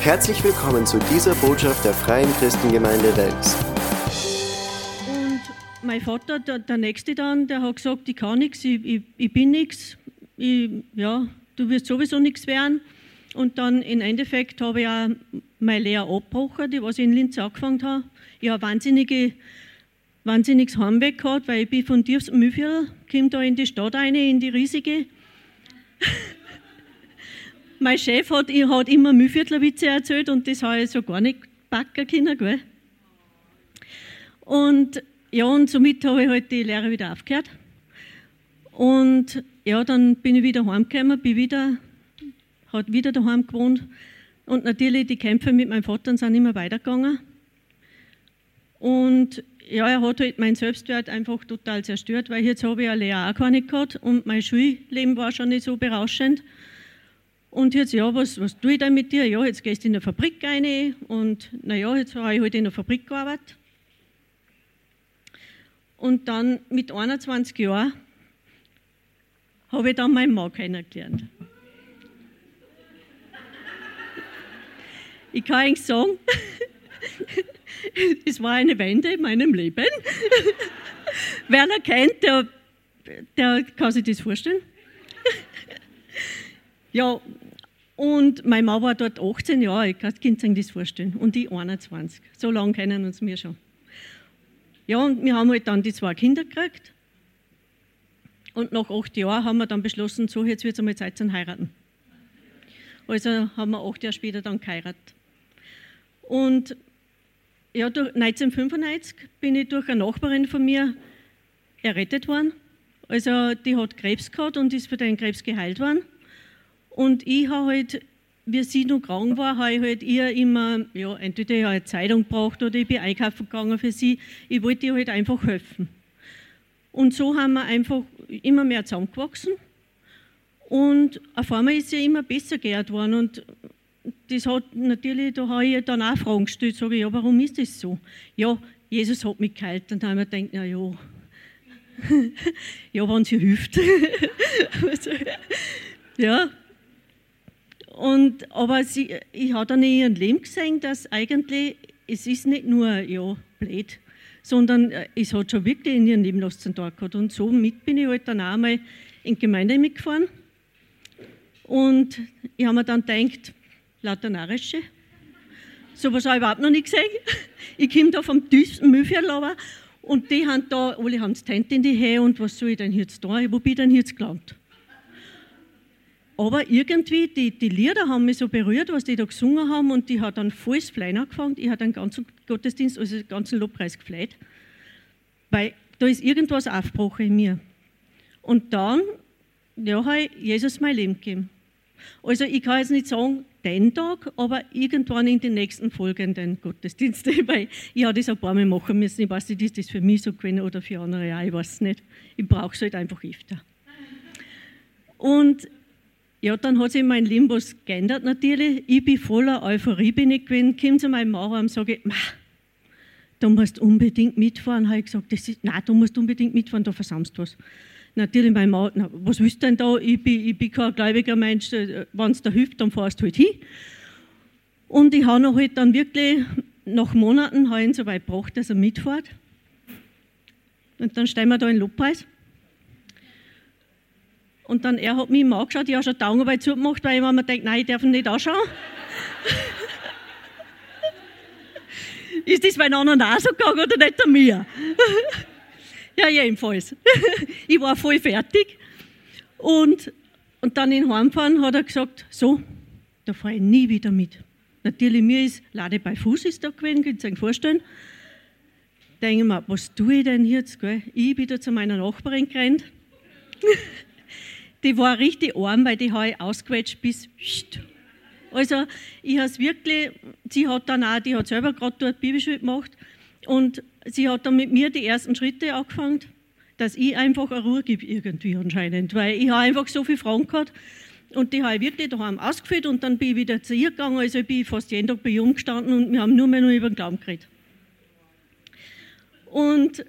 Herzlich willkommen zu dieser Botschaft der Freien Christengemeinde Wels. Und mein Vater, der, der Nächste dann, der hat gesagt, ich kann nichts, ich, ich, ich bin nichts, ja, du wirst sowieso nichts werden. Und dann im Endeffekt habe ich auch meine Lehre abgebrochen, die was ich in Linz angefangen habe. Ich habe wahnsinnige, wahnsinniges Heimweg gehabt, weil ich bin von tiefstem Mühlviertel, komme da in die Stadt rein, in die riesige. Mein Chef hat, hat immer Mühlviertler-Witze erzählt und das habe ich so gar nicht backen können, gell? Und ja, und somit habe ich halt die Lehre wieder aufgehört. Und ja, dann bin ich wieder heimgekommen, bin wieder, hat wieder daheim gewohnt. Und natürlich die Kämpfe mit meinem Vater sind immer weitergegangen. Und ja, er hat halt meinen Selbstwert einfach total zerstört, weil jetzt habe ich eine Lehre auch gar nicht gehabt und mein Schulleben war schon nicht so berauschend. Und jetzt, ja, was, was tue ich denn mit dir? Ja, jetzt gehst du in der Fabrik rein und naja, jetzt habe ich halt in der Fabrik gearbeitet. Und dann mit 21 Jahren habe ich dann meinen Mann kennengelernt. Ich kann eigentlich sagen, es war eine Wende in meinem Leben. Wer ihn kennt, der, der kann sich das vorstellen. ja, und mein Mann war dort 18 Jahre, ich kann sich das vorstellen, und ich 21. So lange kennen uns wir schon. Ja, und wir haben halt dann die zwei Kinder gekriegt. Und nach acht Jahren haben wir dann beschlossen, so, jetzt wird es einmal Zeit zum Heiraten. Also haben wir acht Jahre später dann geheiratet. Und ja, 1995 bin ich durch eine Nachbarin von mir errettet worden. Also die hat Krebs gehabt und ist für den Krebs geheilt worden. Und ich habe halt, wie sie noch krank war, habe ich halt ihr immer, ja, entweder eine Zeitung gebracht oder ich bin einkaufen gegangen für sie. Ich wollte ihr halt einfach helfen. Und so haben wir einfach immer mehr zusammengewachsen. Und auf einmal ist sie immer besser geehrt worden. Und das hat natürlich, da habe ich dann auch Fragen gestellt, sage ich, ja, warum ist das so? Ja, Jesus hat mich geheilt. Dann habe ich mir gedacht, na ja, ja, wenn sie hilft. ja, und, aber sie, ich habe dann in ihrem Leben gesehen, dass eigentlich, es ist nicht nur, ja, blöd, sondern äh, es hat schon wirklich in ihrem Leben was tun gehabt. Und somit bin ich halt dann auch mal in die Gemeinde mitgefahren. Und ich habe mir dann gedacht, lauter Narische, sowas habe ich überhaupt noch nicht gesehen. Ich komme da vom tiefsten Müllviertel und die haben da, alle haben das Tent in die Höhe und was soll ich denn jetzt da? Wo bin ich denn jetzt gelandet? Aber irgendwie, die, die Lieder haben mich so berührt, was die da gesungen haben, und die hat dann volles Flein angefangen. Ich habe den ganzen Gottesdienst, also den ganzen Lobpreis gefleht, weil da ist irgendwas aufgebrochen in mir. Und dann, ja, habe ich Jesus mein Leben gegeben. Also ich kann jetzt nicht sagen, den Tag, aber irgendwann in den nächsten folgenden Gottesdiensten, weil ich habe das ein paar Mal machen müssen. Ich weiß nicht, ist das für mich so gewesen oder für andere, ja, ich weiß es nicht. Ich brauche es halt einfach öfter. Und ja, dann hat sich mein Leben was geändert natürlich. Ich bin voller Euphorie bin ich gewesen, komme zu meinem Mann und sage, du musst unbedingt mitfahren. Habe ich gesagt, das ist, nein, du musst unbedingt mitfahren, da versammst du was. Natürlich mein Mann, na, was willst du denn da? Ich bin, ich bin kein gläubiger Mensch, wenn es da hilft, dann fahrst du halt hin. Und ich habe halt dann wirklich, nach Monaten, ihn so weit gebracht, dass er mitfährt. Und dann stehen wir da in Lobpreis. Und dann er hat mich immer angeschaut, ich habe schon die Augenarbeit zugemacht, weil ich mir denkt, nein, ich darf ihn nicht anschauen. ist das meinen anderen auch so gegangen oder nicht an mir? ja, jedenfalls. ich war voll fertig. Und, und dann in Heimfahren hat er gesagt, so, da fahre ich nie wieder mit. Natürlich, mir ist Lade bei Fuß ist da gewesen, könnt ihr euch vorstellen. Denke ich mir, was tue ich denn jetzt? Gell? Ich wieder zu meiner Nachbarin gerannt die war richtig arm, weil die habe ich ausgequetscht bis. Also, ich habe es wirklich, sie hat dann auch, die hat selber gerade dort Bibelschule gemacht und sie hat dann mit mir die ersten Schritte angefangen, dass ich einfach eine Ruhe gebe irgendwie anscheinend, weil ich habe einfach so viele Fragen gehabt und die habe ich wirklich daheim ausgeführt und dann bin ich wieder zu ihr gegangen, also ich bin fast jeden Tag bei ihr umgestanden und wir haben nur mehr nur über den Glauben geredet. Und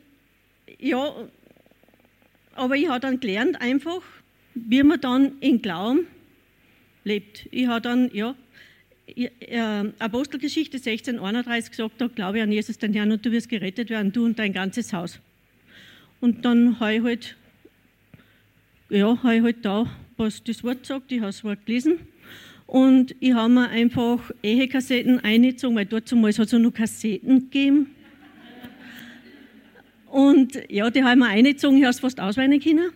ja, aber ich habe dann gelernt einfach, wie man dann in Glauben lebt. Ich habe dann, ja, Apostelgeschichte 1631 gesagt hat, glaube an Jesus, den Herrn, und du wirst gerettet werden, du und dein ganzes Haus. Und dann habe ich halt, ja, habe ich halt da, was das Wort sagt, ich habe das Wort gelesen. Und ich habe mir einfach Ehekassetten eingezogen, weil dort zumal hat es noch Kassetten gegeben. Und ja, die habe ich mir eingezogen, ich habe es fast ausweinen können.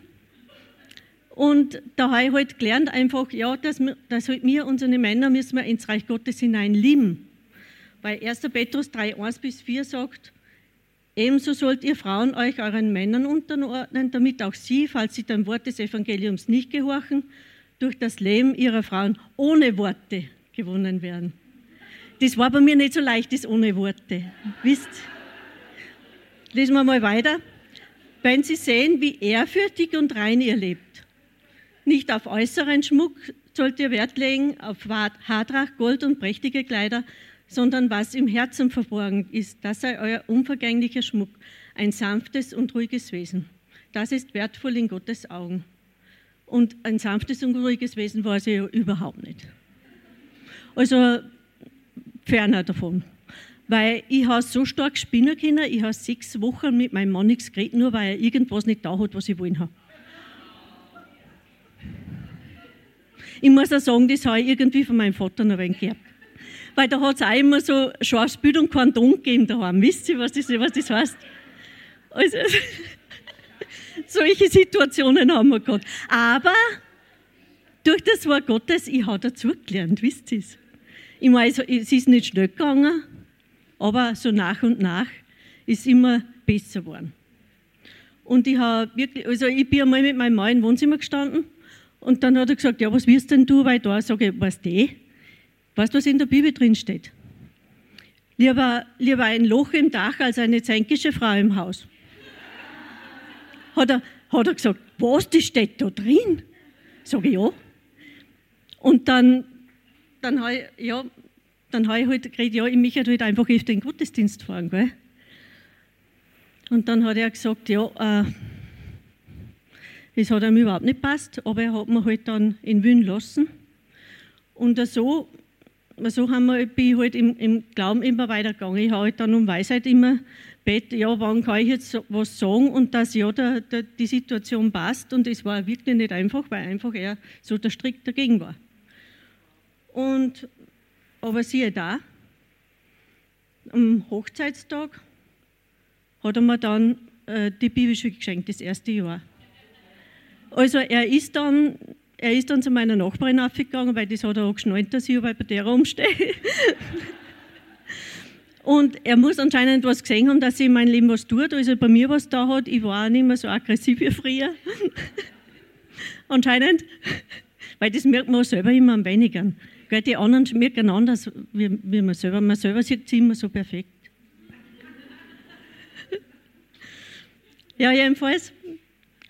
Und da habe ich halt gelernt einfach, ja, dass, wir, dass halt wir, unsere Männer, müssen wir ins Reich Gottes hinein lieben. Weil 1. Petrus 3, 1 bis 4 sagt, ebenso sollt ihr Frauen euch euren Männern unterordnen, damit auch sie, falls sie dem Wort des Evangeliums nicht gehorchen, durch das Leben ihrer Frauen ohne Worte gewonnen werden. Das war bei mir nicht so leicht, das ohne Worte. Wisst? Lesen wir mal weiter. Wenn sie sehen, wie ehrfürchtig und rein ihr lebt, nicht auf äußeren Schmuck sollt ihr Wert legen, auf Haartracht, Gold und prächtige Kleider, sondern was im Herzen verborgen ist, das sei euer unvergänglicher Schmuck, ein sanftes und ruhiges Wesen. Das ist wertvoll in Gottes Augen. Und ein sanftes und ruhiges Wesen war sie ja überhaupt nicht. Also ferner davon. Weil ich habe so stark spinnen können, ich habe sechs Wochen mit meinem Mann nichts geredet, nur weil er irgendwas nicht da hat, was ich wollen habe. Ich muss auch sagen, das habe ich irgendwie von meinem Vater noch ein gehabt. Weil da hat es auch immer so scharfes Bild und Kondom gegeben daheim. Wisst ihr, was das, was das heißt? Also, solche Situationen haben wir gehabt. Aber durch das Wort Gottes, ich habe dazu gelernt, wisst ihr es? Ich meine, es ist nicht schnell gegangen, aber so nach und nach ist immer besser geworden. Und ich habe wirklich, also ich bin einmal mit meinem Mann im Wohnzimmer gestanden und dann hat er gesagt, ja, was wirst denn du? Weil da sage ich, weißt du, weißt du, was in der Bibel drin steht? Lieber, lieber ein Loch im Dach als eine zänkische Frau im Haus. Hat er, hat er gesagt, was, das steht da drin? Sage ich, ja. Und dann, dann habe ich, ja, dann habe ich halt geredet, ja, ich möchte halt einfach öfter den Gottesdienst fahren, gell? Und dann hat er gesagt, ja, äh, es hat ihm überhaupt nicht passt, aber er hat mir halt dann in Wien lassen. Und so, so haben wir, bin ich halt im, im Glauben immer weitergegangen. Ich habe halt dann um Weisheit immer bett, ja, wann kann ich jetzt was sagen und dass ja der, der, die Situation passt. Und es war wirklich nicht einfach, weil einfach er so der Strick dagegen war. Und, aber siehe da, am Hochzeitstag hat er mir dann äh, die Bibelschule geschenkt, das erste Jahr. Also er ist dann, er ist dann zu meiner Nachbarin aufgegangen, weil das hat er auch geschnallt, dass ich bei der rumstehe. Und er muss anscheinend was gesehen haben, dass sie in meinem Leben was tut, also bei mir was da hat. Ich war auch nicht mehr so aggressiv wie früher. anscheinend. Weil das merkt man selber immer am wenigsten. Die anderen merken anders, wie, wie man selber. Man selber sieht es immer so perfekt. ja, jedenfalls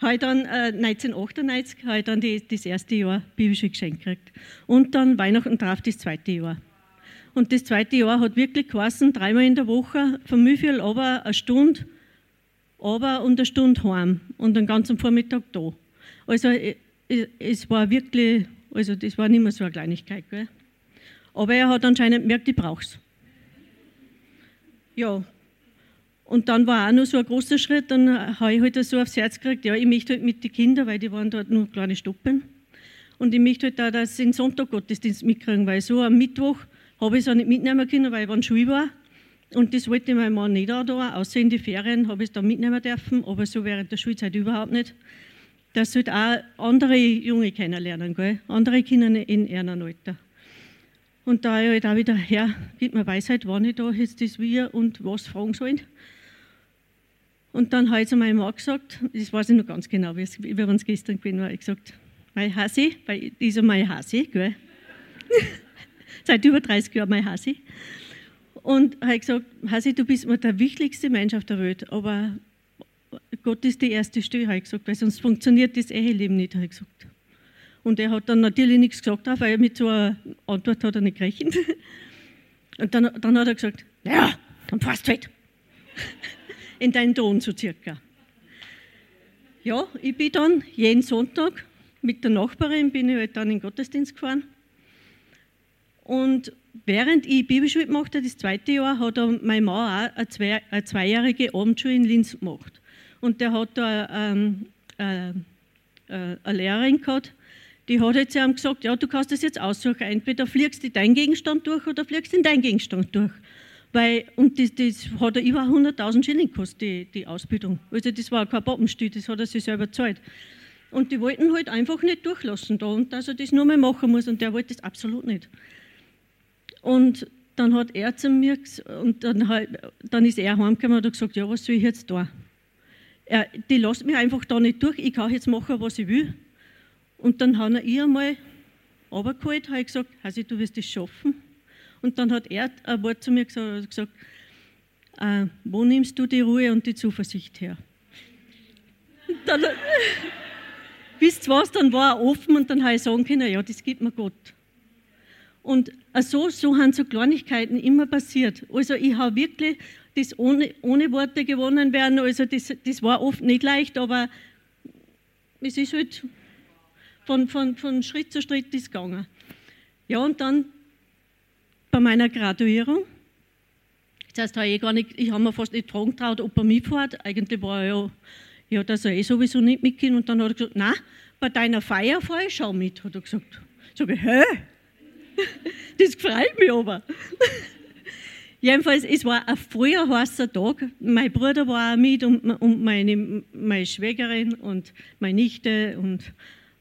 habe ich dann äh, 1998 habe ich dann die, das erste Jahr biblische Geschenk gekriegt. Und dann Weihnachten drauf das zweite Jahr. Und das zweite Jahr hat wirklich geheißen, dreimal in der Woche, von viel aber eine Stunde, aber und eine Stunde heim und den ganzen Vormittag da. Also es war wirklich, also das war nicht mehr so eine Kleinigkeit. Gell? Aber er hat anscheinend gemerkt, ich brauche es. Ja, und dann war auch noch so ein großer Schritt, dann habe ich halt so aufs Herz gekriegt, ja, ich möchte halt mit den Kindern, weil die waren dort nur kleine Stuppen. Und ich möchte halt auch, dass sie den Sonntag-Gottesdienst mitkriegen, weil so am Mittwoch habe ich es auch nicht mitnehmen können, weil ich wann Schule war. Und das wollte mein Mann nicht auch da, außer in die Ferien habe ich es da mitnehmen dürfen, aber so während der Schulzeit überhaupt nicht. Dass halt auch andere Junge kennenlernen, gell? andere Kinder in ihrem Alter. Und da ich halt auch wieder, Herr, gib mir Weisheit, wann ich da jetzt das wir und was fragen sollen. Und dann habe ich zu meinem Mann gesagt, das weiß ich noch ganz genau, wie, wir uns gestern gewesen waren, ich gesagt, mein Hasi, weil ich ist mein Hasi, gell? seit über 30 Jahren mein Hasi. Und habe gesagt, Hasi, du bist mir der wichtigste Mensch auf der Welt, aber Gott ist die erste Stelle, habe ich gesagt, weil sonst funktioniert das Eheleben nicht, habe ich gesagt. Und er hat dann natürlich nichts gesagt, weil mit so einer Antwort hat er nicht gerechnet. Und dann, dann hat er gesagt, naja, dann fast halt in deinen Ton so circa. Ja, ich bin dann jeden Sonntag mit der Nachbarin, bin ich halt dann in den Gottesdienst gefahren. Und während ich Bibelschule gemacht habe, das zweite Jahr, hat meine Mann auch eine, zwei, eine zweijährige Abendschule in Linz gemacht. Und der hat da ähm, äh, äh, eine Lehrerin gehabt, die hat jetzt ihm gesagt, ja, du kannst das jetzt aussuchen, entweder fliegst du deinen Gegenstand durch oder fliegst in deinen Gegenstand durch. Weil, und das, das hat er über 100.000 Schilling gekostet, die, die Ausbildung. Also das war kein Pappenstiel, das hat er sich selber gezahlt. Und die wollten halt einfach nicht durchlassen da und dass er das nur mehr machen muss und der wollte das absolut nicht. Und dann hat er zu mir und dann, halt, dann ist er heimgekommen und hat gesagt, ja, was soll ich jetzt da? Er, die lässt mich einfach da nicht durch, ich kann jetzt machen, was ich will. Und dann hat er ihr einmal runtergeholt, ich gesagt, Hasi, du wirst das schaffen. Und dann hat er ein Wort zu mir gesagt, gesagt äh, wo nimmst du die Ruhe und die Zuversicht her? dann, wisst was, dann war er offen und dann habe ich sagen können, ja, das gibt mir Gott. Und so, so haben so Kleinigkeiten immer passiert. Also ich habe wirklich das ohne, ohne Worte gewonnen werden. Also das, das war oft nicht leicht, aber es ist halt von, von, von Schritt zu Schritt ist gegangen. Ja, und dann bei meiner Graduierung, das heißt, ich, gar nicht, ich habe mir fast nicht fragen traut, ob er mitfährt. Eigentlich war er ja, ja, dass er eh sowieso nicht mitgehen. Und dann hat er gesagt, nein, bei deiner Feier fahre ich schau mit, hat er gesagt. Sag ich, hä? Das freut mich aber. Jedenfalls, es war ein früher heißer Tag. Mein Bruder war auch mit und, und meine, meine Schwägerin und meine Nichte und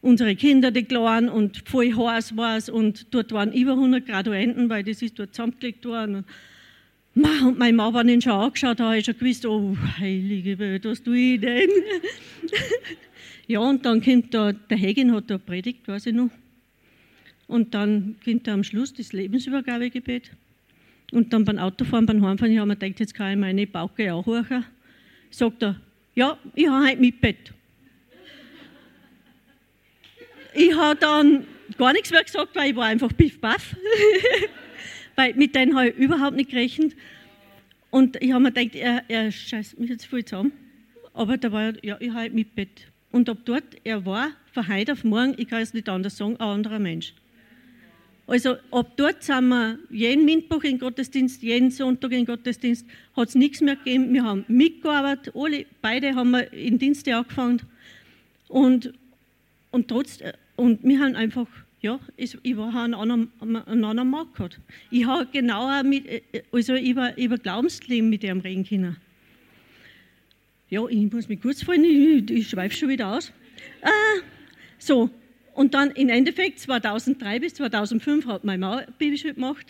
unsere Kinder, die Kleinen, und voll heiß war es. Und dort waren über 100 Graduenten, weil das ist dort zusammengelegt worden. Und meine Mama hat ihn schon angeschaut, da habe ich schon gewusst, oh, heilige Welt, was tue ich denn? ja, und dann kommt da, der Hegin hat da predigt, weiß ich noch. Und dann kommt da am Schluss das Lebensübergabegebet. Und dann beim Autofahren, beim Heimfahren, ich habe mir gedacht, jetzt kann ich meine Bauke auch hochen. Sagt er, ja, ich habe heute mit Bett. Ich habe dann gar nichts mehr gesagt, weil ich war einfach piff baff. weil mit denen habe ich überhaupt nicht gerechnet. Und ich habe mir gedacht, er, er scheißt mich jetzt voll zusammen. Aber da war ja, ich habe mit Bett. Und ab dort, er war von heute auf morgen, ich kann es nicht anders sagen, ein anderer Mensch. Also ab dort sind wir jeden Mittwoch in Gottesdienst, jeden Sonntag in Gottesdienst, hat es nichts mehr gegeben. Wir haben mitgearbeitet, alle, beide haben wir in Dienste angefangen. Und, und, trotz, und wir haben einfach, ja, ich, ich war anderen, einen anderen Markt gehabt. Ich habe genauer mit, also über, über Glaubensleben mit dem reden können. Ja, ich muss mich kurz fallen, ich, ich schweife schon wieder aus. Äh, so, und dann im Endeffekt 2003 bis 2005 hat Mama Bibelschule gemacht.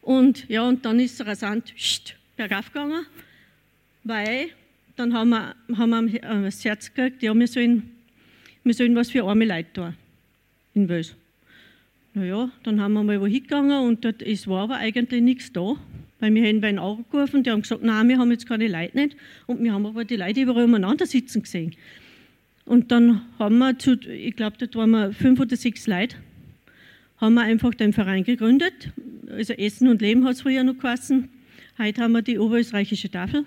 Und ja, und dann ist es rasant bergauf gegangen, weil dann haben wir, haben wir das Herz gekriegt, ja, wir sollen, wir sollen was für arme Leute tun in Wels. Naja, dann haben wir mal wo hingegangen und dort, es war aber eigentlich nichts da, weil wir haben einen angerufen, die haben gesagt, nein, wir haben jetzt keine Leute nicht und wir haben aber die Leute überall umeinander sitzen gesehen. Und dann haben wir zu, ich glaube, dort waren wir fünf oder sechs Leute, haben wir einfach den Verein gegründet. Also Essen und Leben hat es früher noch geheißen. Heute haben wir die oberösterreichische Tafel.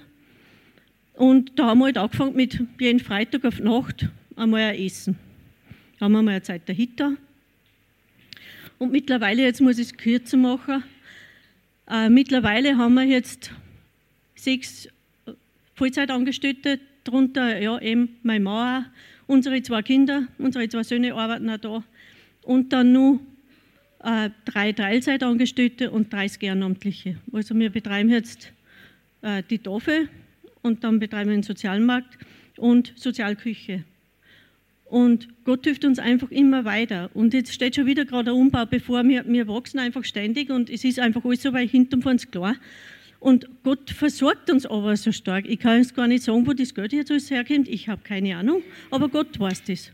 Und da haben wir halt angefangen mit jeden Freitag auf Nacht einmal ein Essen. Haben wir mal eine Zeit dahinter. Und mittlerweile, jetzt muss ich es kürzer machen, äh, mittlerweile haben wir jetzt sechs Vollzeitangestellte, darunter ja, eben meine Mama, unsere zwei Kinder, unsere zwei Söhne arbeiten auch da. Und dann nur äh, drei Teilzeitangestellte und 30 Ehrenamtliche. Also wir betreiben jetzt äh, die Tafel und dann betreiben wir den Sozialmarkt und Sozialküche. Und Gott hilft uns einfach immer weiter. Und jetzt steht schon wieder gerade ein Umbau bevor. Wir, wir wachsen einfach ständig und es ist einfach alles so weit hinten von uns klar. Und Gott versorgt uns aber so stark. Ich kann jetzt gar nicht sagen, wo das Geld jetzt alles herkommt. Ich habe keine Ahnung, aber Gott weiß das.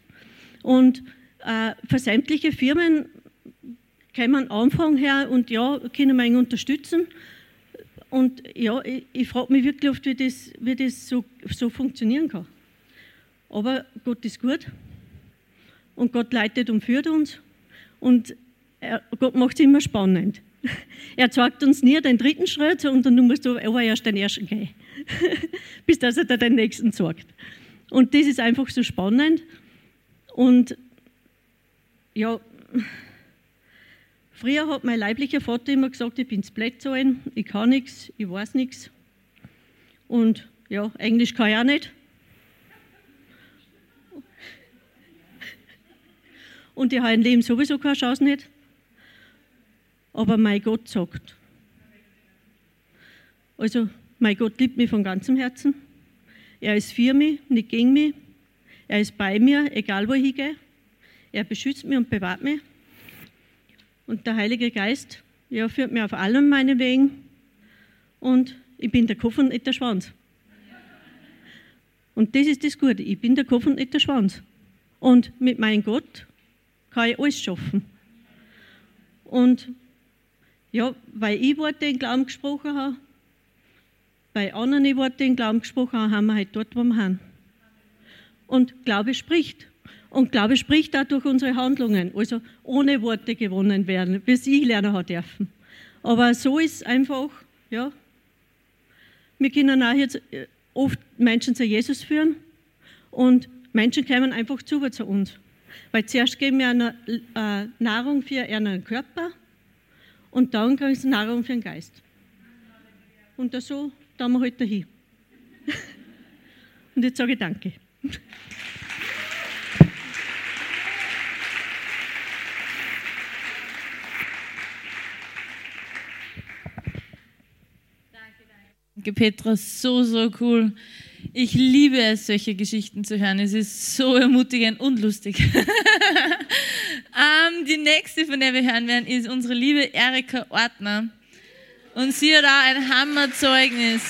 Und äh, für sämtliche Firmen kann man Anfang her und ja, können wir ihn unterstützen. Und ja, ich, ich frage mich wirklich oft, wie das, wie das so, so funktionieren kann. Aber Gott ist gut und Gott leitet und führt uns und Gott macht es immer spannend. Er zeigt uns nie den dritten Schritt und dann musst du aber erst den ersten gehen, bis dass er dir den nächsten zeigt. Und das ist einfach so spannend. Und ja, Früher hat mein leiblicher Vater immer gesagt, ich bin blöd so ein, ich kann nichts, ich weiß nichts. Und ja, Englisch kann ich auch nicht. Und ich habe im Leben sowieso keine Chance nicht. Aber mein Gott sagt. Also, mein Gott liebt mich von ganzem Herzen. Er ist für mich, nicht gegen mich. Er ist bei mir, egal wo ich gehe. Er beschützt mich und bewahrt mich. Und der Heilige Geist ja, führt mich auf allen meinen Wegen. Und ich bin der Kopf und nicht der Schwanz. Und das ist das Gute. Ich bin der Kopf und nicht der Schwanz. Und mit meinem Gott kann ich alles schaffen. Und ja, weil ich Worte in Glauben gesprochen habe, bei anderen Worte in Glauben gesprochen habe, haben wir halt dort, wo wir haben. Und Glaube spricht. Und Glaube spricht auch durch unsere Handlungen, also ohne Worte gewonnen werden, bis ich lernen habe dürfen. Aber so ist einfach, ja, wir können auch jetzt äh, oft Menschen zu Jesus führen und Menschen kommen einfach zu zu uns. Weil zuerst geben wir eine, äh, Nahrung für ihren Körper und dann kriegen sie Nahrung für den Geist. Und so, da wir heute hin. und jetzt sage ich Danke. Danke, Petra, so, so cool. Ich liebe es, solche Geschichten zu hören. Es ist so ermutigend und lustig. ähm, die nächste, von der wir hören werden, ist unsere liebe Erika Ortner. Und sie hat auch ein Hammerzeugnis.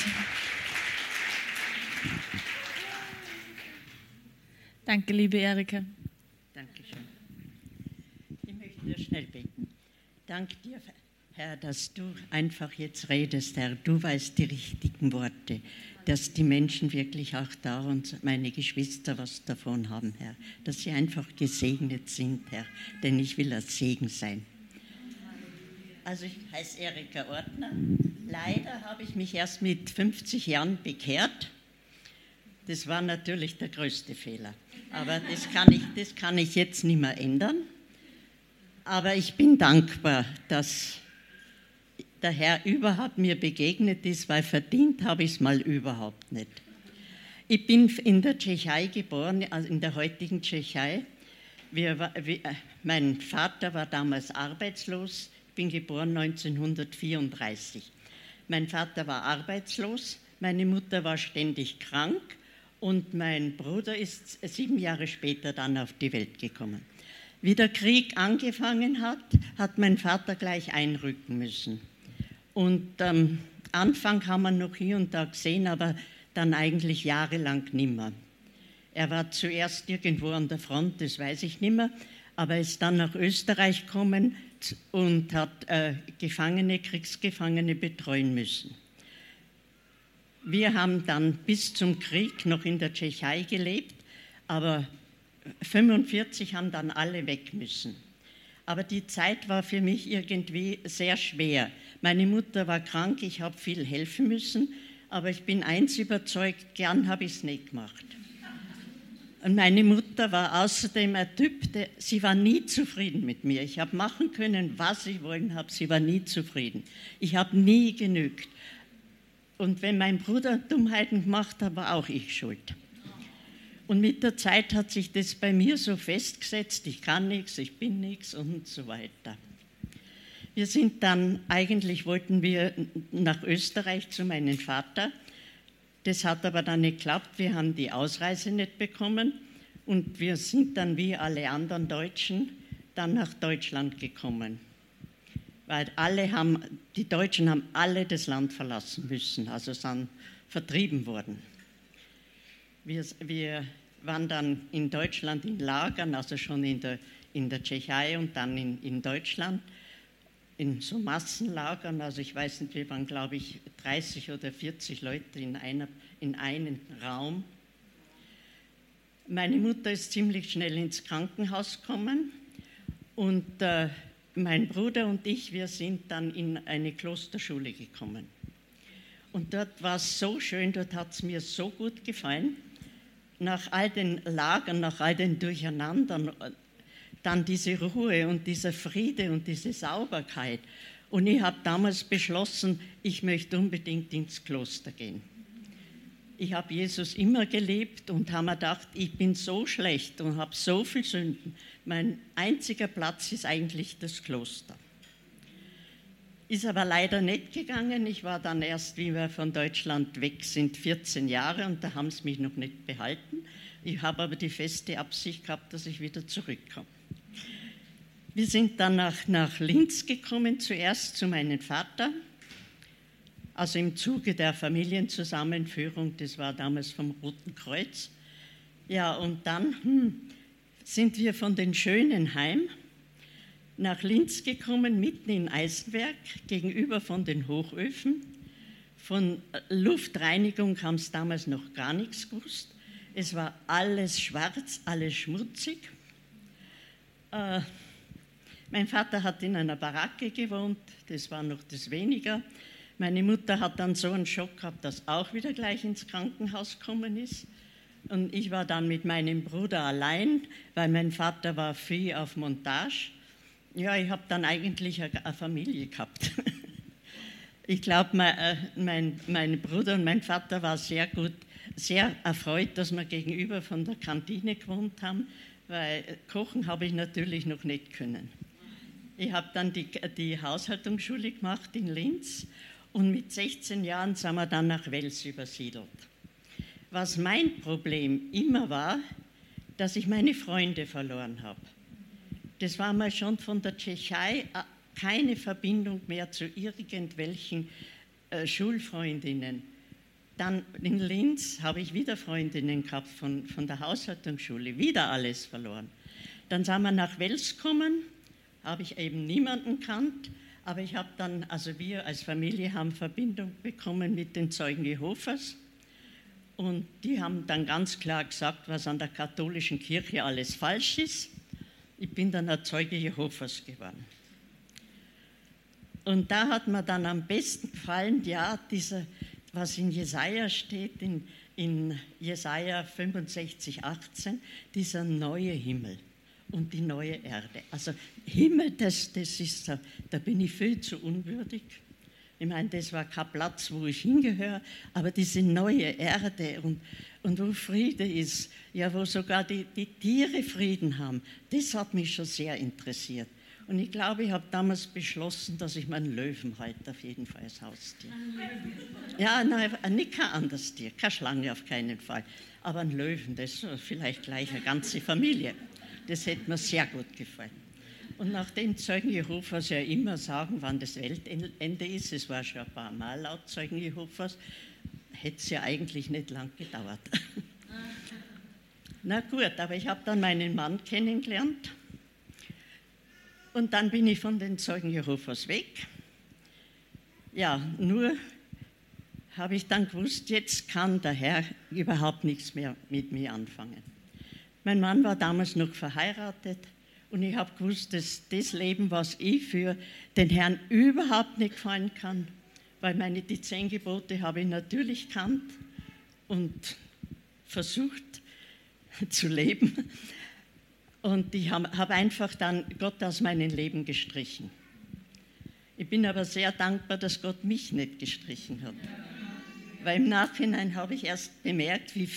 Danke, liebe Erika. Dankeschön. Ich möchte dir schnell beten. Dank dir, Herr, dass du einfach jetzt redest, Herr. Du weißt die richtigen Worte, dass die Menschen wirklich auch da und meine Geschwister was davon haben, Herr. Dass sie einfach gesegnet sind, Herr. Denn ich will ein Segen sein. Also ich heiße Erika Ortner. Leider habe ich mich erst mit 50 Jahren bekehrt. Das war natürlich der größte Fehler. Aber das kann ich, das kann ich jetzt nicht mehr ändern. Aber ich bin dankbar, dass der Herr überhaupt mir begegnet ist, weil verdient habe ich es mal überhaupt nicht. Ich bin in der Tschechei geboren, also in der heutigen Tschechei. Wir, wir, mein Vater war damals arbeitslos. Ich bin geboren 1934. Mein Vater war arbeitslos, meine Mutter war ständig krank und mein Bruder ist sieben Jahre später dann auf die Welt gekommen. Wie der Krieg angefangen hat, hat mein Vater gleich einrücken müssen. Und am ähm, Anfang haben wir noch hier und da gesehen, aber dann eigentlich jahrelang nimmer. Er war zuerst irgendwo an der Front, das weiß ich nicht mehr, aber ist dann nach Österreich gekommen und hat äh, Gefangene, Kriegsgefangene betreuen müssen. Wir haben dann bis zum Krieg noch in der Tschechei gelebt, aber 1945 haben dann alle weg müssen. Aber die Zeit war für mich irgendwie sehr schwer. Meine Mutter war krank, ich habe viel helfen müssen, aber ich bin eins überzeugt, gern habe ich es nicht gemacht. Und meine Mutter war außerdem ein Typ, der, sie war nie zufrieden mit mir. Ich habe machen können, was ich wollen habe, sie war nie zufrieden. Ich habe nie genügt. Und wenn mein Bruder Dummheiten gemacht hat, war auch ich schuld. Und mit der Zeit hat sich das bei mir so festgesetzt, ich kann nichts, ich bin nichts und so weiter. Wir sind dann, eigentlich wollten wir nach Österreich zu meinem Vater. Das hat aber dann nicht geklappt. Wir haben die Ausreise nicht bekommen und wir sind dann wie alle anderen Deutschen dann nach Deutschland gekommen. Weil alle haben, die Deutschen haben alle das Land verlassen müssen, also sind vertrieben worden. Wir, wir waren dann in Deutschland in Lagern, also schon in der, in der Tschechei und dann in, in Deutschland in so Massenlagern, also ich weiß nicht, wir waren, glaube ich, 30 oder 40 Leute in, einer, in einem Raum. Meine Mutter ist ziemlich schnell ins Krankenhaus gekommen und äh, mein Bruder und ich, wir sind dann in eine Klosterschule gekommen. Und dort war es so schön, dort hat es mir so gut gefallen. Nach all den Lagern, nach all den Durcheinandern, dann diese Ruhe und dieser Friede und diese Sauberkeit. Und ich habe damals beschlossen, ich möchte unbedingt ins Kloster gehen. Ich habe Jesus immer gelebt und habe mir gedacht, ich bin so schlecht und habe so viel Sünden. Mein einziger Platz ist eigentlich das Kloster. Ist aber leider nicht gegangen. Ich war dann erst, wie wir von Deutschland weg sind, 14 Jahre und da haben sie mich noch nicht behalten. Ich habe aber die feste Absicht gehabt, dass ich wieder zurückkomme. Wir sind dann nach, nach Linz gekommen, zuerst zu meinem Vater, also im Zuge der Familienzusammenführung, das war damals vom Roten Kreuz. Ja, und dann hm, sind wir von den Schönenheim nach Linz gekommen, mitten in Eisenwerk, gegenüber von den Hochöfen. Von Luftreinigung haben sie damals noch gar nichts gewusst. Es war alles schwarz, alles schmutzig. Äh, mein Vater hat in einer Baracke gewohnt, das war noch das weniger. Meine Mutter hat dann so einen Schock gehabt, dass auch wieder gleich ins Krankenhaus gekommen ist. Und ich war dann mit meinem Bruder allein, weil mein Vater war viel auf Montage. Ja, ich habe dann eigentlich eine Familie gehabt. Ich glaube, mein, äh, mein, mein Bruder und mein Vater waren sehr gut, sehr erfreut, dass wir gegenüber von der Kantine gewohnt haben, weil kochen habe ich natürlich noch nicht können. Ich habe dann die, die Haushaltungsschule gemacht in Linz und mit 16 Jahren sind wir dann nach Wels übersiedelt. Was mein Problem immer war, dass ich meine Freunde verloren habe. Das war mal schon von der Tschechei äh, keine Verbindung mehr zu irgendwelchen äh, Schulfreundinnen. Dann in Linz habe ich wieder Freundinnen gehabt von, von der Haushaltungsschule, wieder alles verloren. Dann sind wir nach Wels gekommen, habe ich eben niemanden kannt aber ich habe dann, also wir als Familie haben Verbindung bekommen mit den Zeugen Jehovas. Und die haben dann ganz klar gesagt, was an der katholischen Kirche alles falsch ist. Ich bin dann ein Zeuge Jehovas geworden. Und da hat mir dann am besten gefallen, ja, dieser, was in Jesaja steht, in, in Jesaja 65, 18, dieser neue Himmel und die neue Erde. Also Himmel, das, das ist, da bin ich viel zu unwürdig. Ich meine, das war kein Platz, wo ich hingehöre, aber diese neue Erde und, und wo Friede ist, ja, wo sogar die, die Tiere Frieden haben, das hat mich schon sehr interessiert. Und ich glaube, ich habe damals beschlossen, dass ich meinen Löwen halte, auf jeden Fall als Haustier. Ja, nein, nicht kein anderes Tier, keine Schlange auf keinen Fall. Aber ein Löwen, das ist vielleicht gleich eine ganze Familie. Das hätte mir sehr gut gefallen. Und nachdem Zeugen Jehovas ja immer sagen, wann das Weltende ist, es war schon ein paar Mal laut Zeugen Jehovas, hätte es ja eigentlich nicht lang gedauert. Na gut, aber ich habe dann meinen Mann kennengelernt und dann bin ich von den Zeugen Jehovas weg. Ja, nur habe ich dann gewusst, jetzt kann der Herr überhaupt nichts mehr mit mir anfangen. Mein Mann war damals noch verheiratet und ich habe gewusst, dass das Leben, was ich für den Herrn überhaupt nicht gefallen kann, weil meine die zehn Gebote habe ich natürlich kannt und versucht zu leben. Und ich habe hab einfach dann Gott aus meinem Leben gestrichen. Ich bin aber sehr dankbar, dass Gott mich nicht gestrichen hat weil im Nachhinein habe ich erst bemerkt, wie,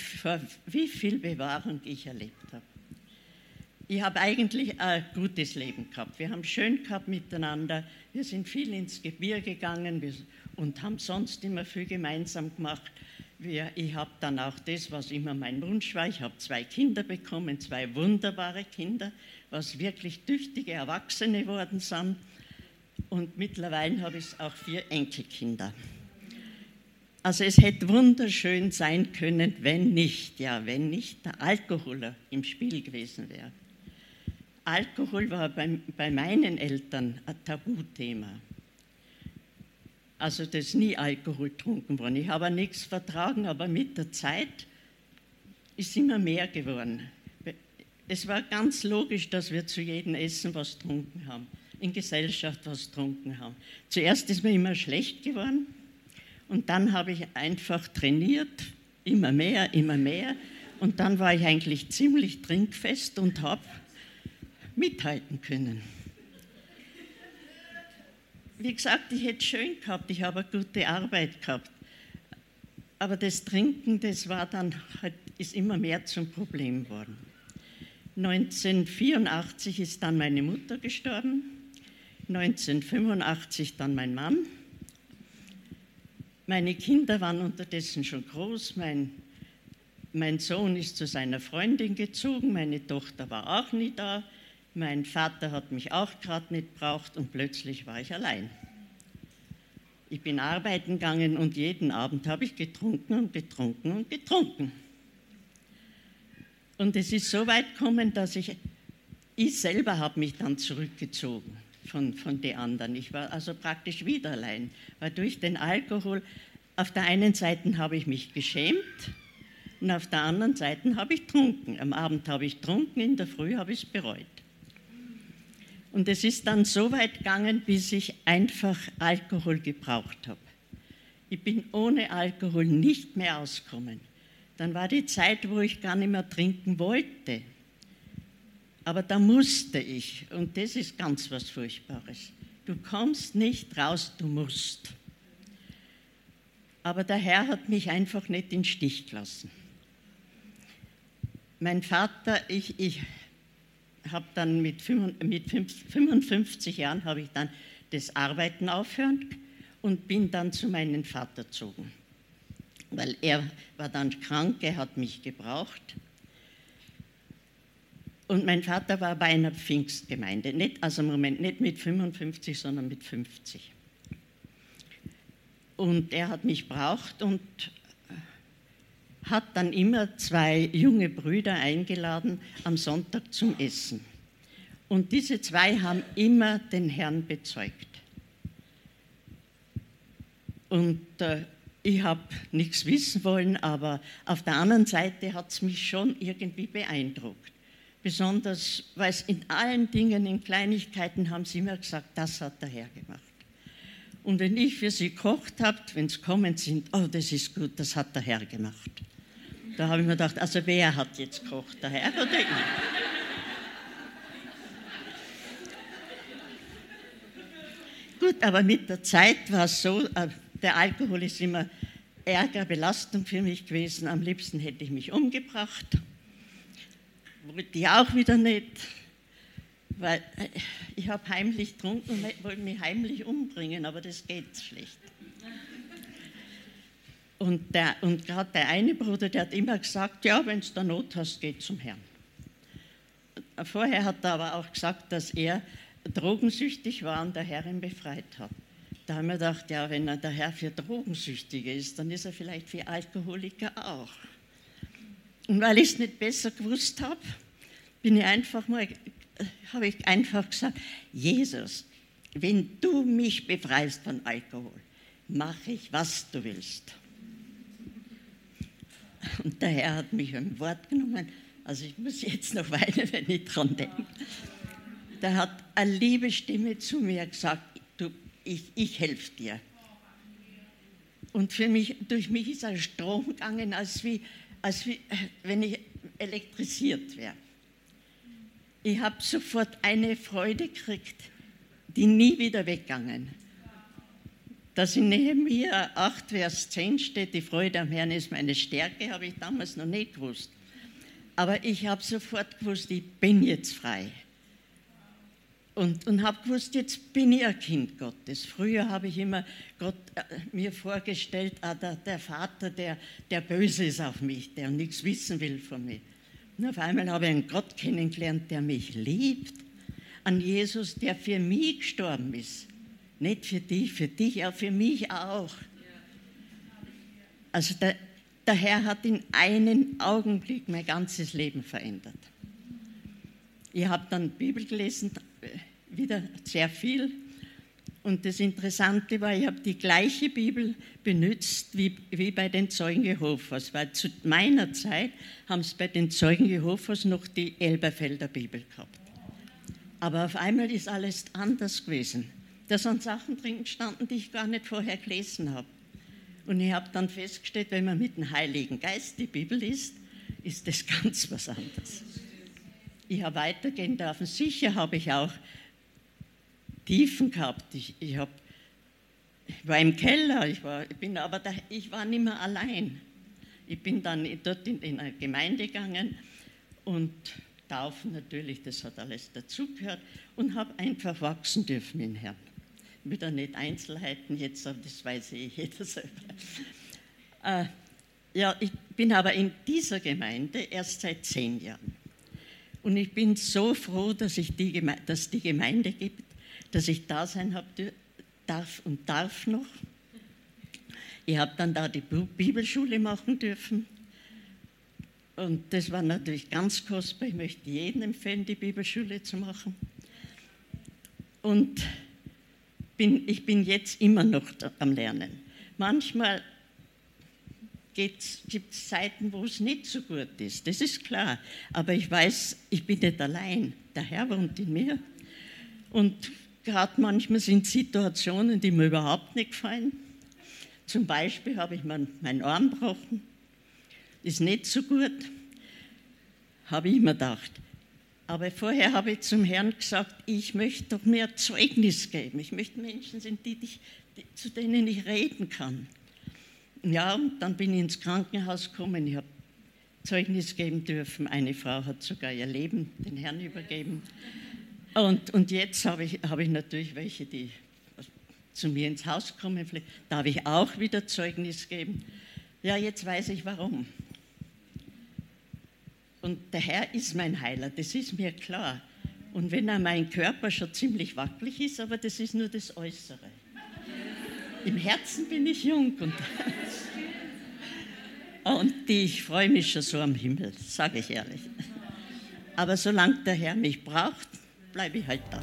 wie viel Bewahrung ich erlebt habe. Ich habe eigentlich ein gutes Leben gehabt. Wir haben schön gehabt miteinander. Wir sind viel ins Gebirge gegangen und haben sonst immer viel gemeinsam gemacht. Wir, ich habe dann auch das, was immer mein Wunsch war. Ich habe zwei Kinder bekommen, zwei wunderbare Kinder, was wirklich tüchtige Erwachsene geworden sind. Und mittlerweile habe ich auch vier Enkelkinder. Also es hätte wunderschön sein können, wenn nicht, ja, wenn nicht der Alkohol im Spiel gewesen wäre. Alkohol war bei, bei meinen Eltern ein Tabuthema. Also das ist nie Alkohol getrunken worden. Ich habe nichts vertragen, aber mit der Zeit ist immer mehr geworden. Es war ganz logisch, dass wir zu jedem Essen was getrunken haben, in Gesellschaft was getrunken haben. Zuerst ist mir immer schlecht geworden und dann habe ich einfach trainiert, immer mehr, immer mehr. Und dann war ich eigentlich ziemlich trinkfest und habe mithalten können. Wie gesagt, ich hätte es schön gehabt, ich habe eine gute Arbeit gehabt. Aber das Trinken, das war dann halt, ist immer mehr zum Problem geworden. 1984 ist dann meine Mutter gestorben, 1985 dann mein Mann. Meine Kinder waren unterdessen schon groß. Mein, mein Sohn ist zu seiner Freundin gezogen, meine Tochter war auch nie da. Mein Vater hat mich auch gerade nicht braucht und plötzlich war ich allein. Ich bin arbeiten gegangen und jeden Abend habe ich getrunken und getrunken und getrunken. Und es ist so weit gekommen, dass ich, ich selber habe mich dann zurückgezogen von, von den anderen. Ich war also praktisch wieder allein, weil durch den Alkohol, auf der einen Seite habe ich mich geschämt und auf der anderen Seite habe ich getrunken. Am Abend habe ich getrunken, in der Früh habe ich es bereut. Und es ist dann so weit gegangen, bis ich einfach Alkohol gebraucht habe. Ich bin ohne Alkohol nicht mehr ausgekommen. Dann war die Zeit, wo ich gar nicht mehr trinken wollte. Aber da musste ich. Und das ist ganz was Furchtbares. Du kommst nicht raus, du musst. Aber der Herr hat mich einfach nicht in den Stich gelassen. Mein Vater, ich, ich habe dann mit, 55 Jahren habe ich dann das Arbeiten aufhören und bin dann zu meinem Vater gezogen. Weil er war dann krank, er hat mich gebraucht. Und mein Vater war bei einer Pfingstgemeinde, nicht, also im Moment nicht mit 55, sondern mit 50. Und er hat mich braucht und hat dann immer zwei junge Brüder eingeladen am Sonntag zum Essen. Und diese zwei haben immer den Herrn bezeugt. Und äh, ich habe nichts wissen wollen, aber auf der anderen Seite hat es mich schon irgendwie beeindruckt. Besonders, weil es in allen Dingen, in Kleinigkeiten haben sie immer gesagt, das hat der Herr gemacht. Und wenn ich für sie gekocht habe, wenn sie kommen sind, oh, das ist gut, das hat der Herr gemacht. Da habe ich mir gedacht, also wer hat jetzt gekocht, der Herr oder ich? Gut, aber mit der Zeit war es so, äh, der Alkohol ist immer Ärger, Belastung für mich gewesen. Am liebsten hätte ich mich umgebracht. Wollte ich auch wieder nicht, weil äh, ich habe heimlich getrunken und wollte mich heimlich umbringen, aber das geht schlecht. Und, und gerade der eine Bruder, der hat immer gesagt, ja, wenn du da Not hast, geh zum Herrn. Vorher hat er aber auch gesagt, dass er drogensüchtig war und der Herr ihn befreit hat. Da haben wir gedacht, ja, wenn er der Herr für Drogensüchtige ist, dann ist er vielleicht für Alkoholiker auch. Und weil ich es nicht besser gewusst habe, bin ich einfach mal, habe ich einfach gesagt, Jesus, wenn du mich befreist von Alkohol, mache ich, was du willst. Und der Herr hat mich ein Wort genommen. Also ich muss jetzt noch weinen, wenn ich dran denke. Der hat eine liebe Stimme zu mir gesagt, du, ich, ich helfe dir. Und für mich, durch mich ist ein Strom gegangen, als, wie, als wie, wenn ich elektrisiert wäre. Ich habe sofort eine Freude gekriegt, die nie wieder weggegangen dass in Nehemiah 8, Vers 10 steht, die Freude am Herrn ist meine Stärke, habe ich damals noch nicht gewusst. Aber ich habe sofort gewusst, ich bin jetzt frei. Und, und habe gewusst, jetzt bin ich ein Kind Gottes. Früher habe ich immer Gott äh, mir vorgestellt, ah, der, der, Vater, der, der böse ist auf mich, der nichts wissen will von mir. Und auf einmal habe ich einen Gott kennengelernt, der mich liebt. An Jesus, der für mich gestorben ist nicht für dich, für dich, auch für mich auch. Also der, der Herr hat in einem Augenblick mein ganzes Leben verändert. Ich habe dann Bibel gelesen, wieder sehr viel. Und das Interessante war, ich habe die gleiche Bibel benutzt wie, wie bei den Zeugen Jehovas, weil zu meiner Zeit haben es bei den Zeugen Jehovas noch die Elberfelder Bibel gehabt. Aber auf einmal ist alles anders gewesen. Da sind Sachen drin gestanden, die ich gar nicht vorher gelesen habe. Und ich habe dann festgestellt, wenn man mit dem Heiligen Geist die Bibel liest, ist das ganz was anderes. ich habe weitergehen dürfen. Sicher habe ich auch Tiefen gehabt. Ich, ich, hab, ich war im Keller, ich war, ich bin aber da, ich war nicht mehr allein. Ich bin dann dort in, in eine Gemeinde gegangen und Taufen natürlich, das hat alles dazugehört und habe einfach wachsen dürfen in Herrn. Wieder nicht Einzelheiten jetzt, aber das weiß eh jeder selber. Äh, ja, ich bin aber in dieser Gemeinde erst seit zehn Jahren. Und ich bin so froh, dass, ich die, Gemeinde, die Gemeinde gibt, dass ich da sein hab, darf und darf noch. Ich habe dann da die Bibelschule machen dürfen. Und das war natürlich ganz kostbar. Ich möchte jedem empfehlen, die Bibelschule zu machen. Und bin, ich bin jetzt immer noch am Lernen. Manchmal gibt es Zeiten, wo es nicht so gut ist, das ist klar. Aber ich weiß, ich bin nicht allein. Der Herr wohnt in mir. Und gerade manchmal sind Situationen, die mir überhaupt nicht gefallen. Zum Beispiel habe ich meinen Arm gebrochen. Ist nicht so gut, habe ich mir gedacht. Aber vorher habe ich zum Herrn gesagt, ich möchte doch mehr Zeugnis geben. Ich möchte Menschen sind, die, die, zu denen ich reden kann. Ja, und dann bin ich ins Krankenhaus gekommen. Ich habe Zeugnis geben dürfen. Eine Frau hat sogar ihr Leben den Herrn übergeben. Und, und jetzt habe ich, habe ich natürlich welche, die zu mir ins Haus kommen. Vielleicht darf ich auch wieder Zeugnis geben. Ja, jetzt weiß ich warum. Und der Herr ist mein Heiler, das ist mir klar. Und wenn er mein Körper schon ziemlich wackelig ist, aber das ist nur das Äußere. Im Herzen bin ich jung und, und ich freue mich schon so am Himmel, sage ich ehrlich. Aber solange der Herr mich braucht, bleibe ich halt da.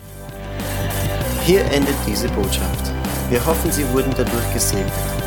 Hier endet diese Botschaft. Wir hoffen, Sie wurden dadurch gesegnet.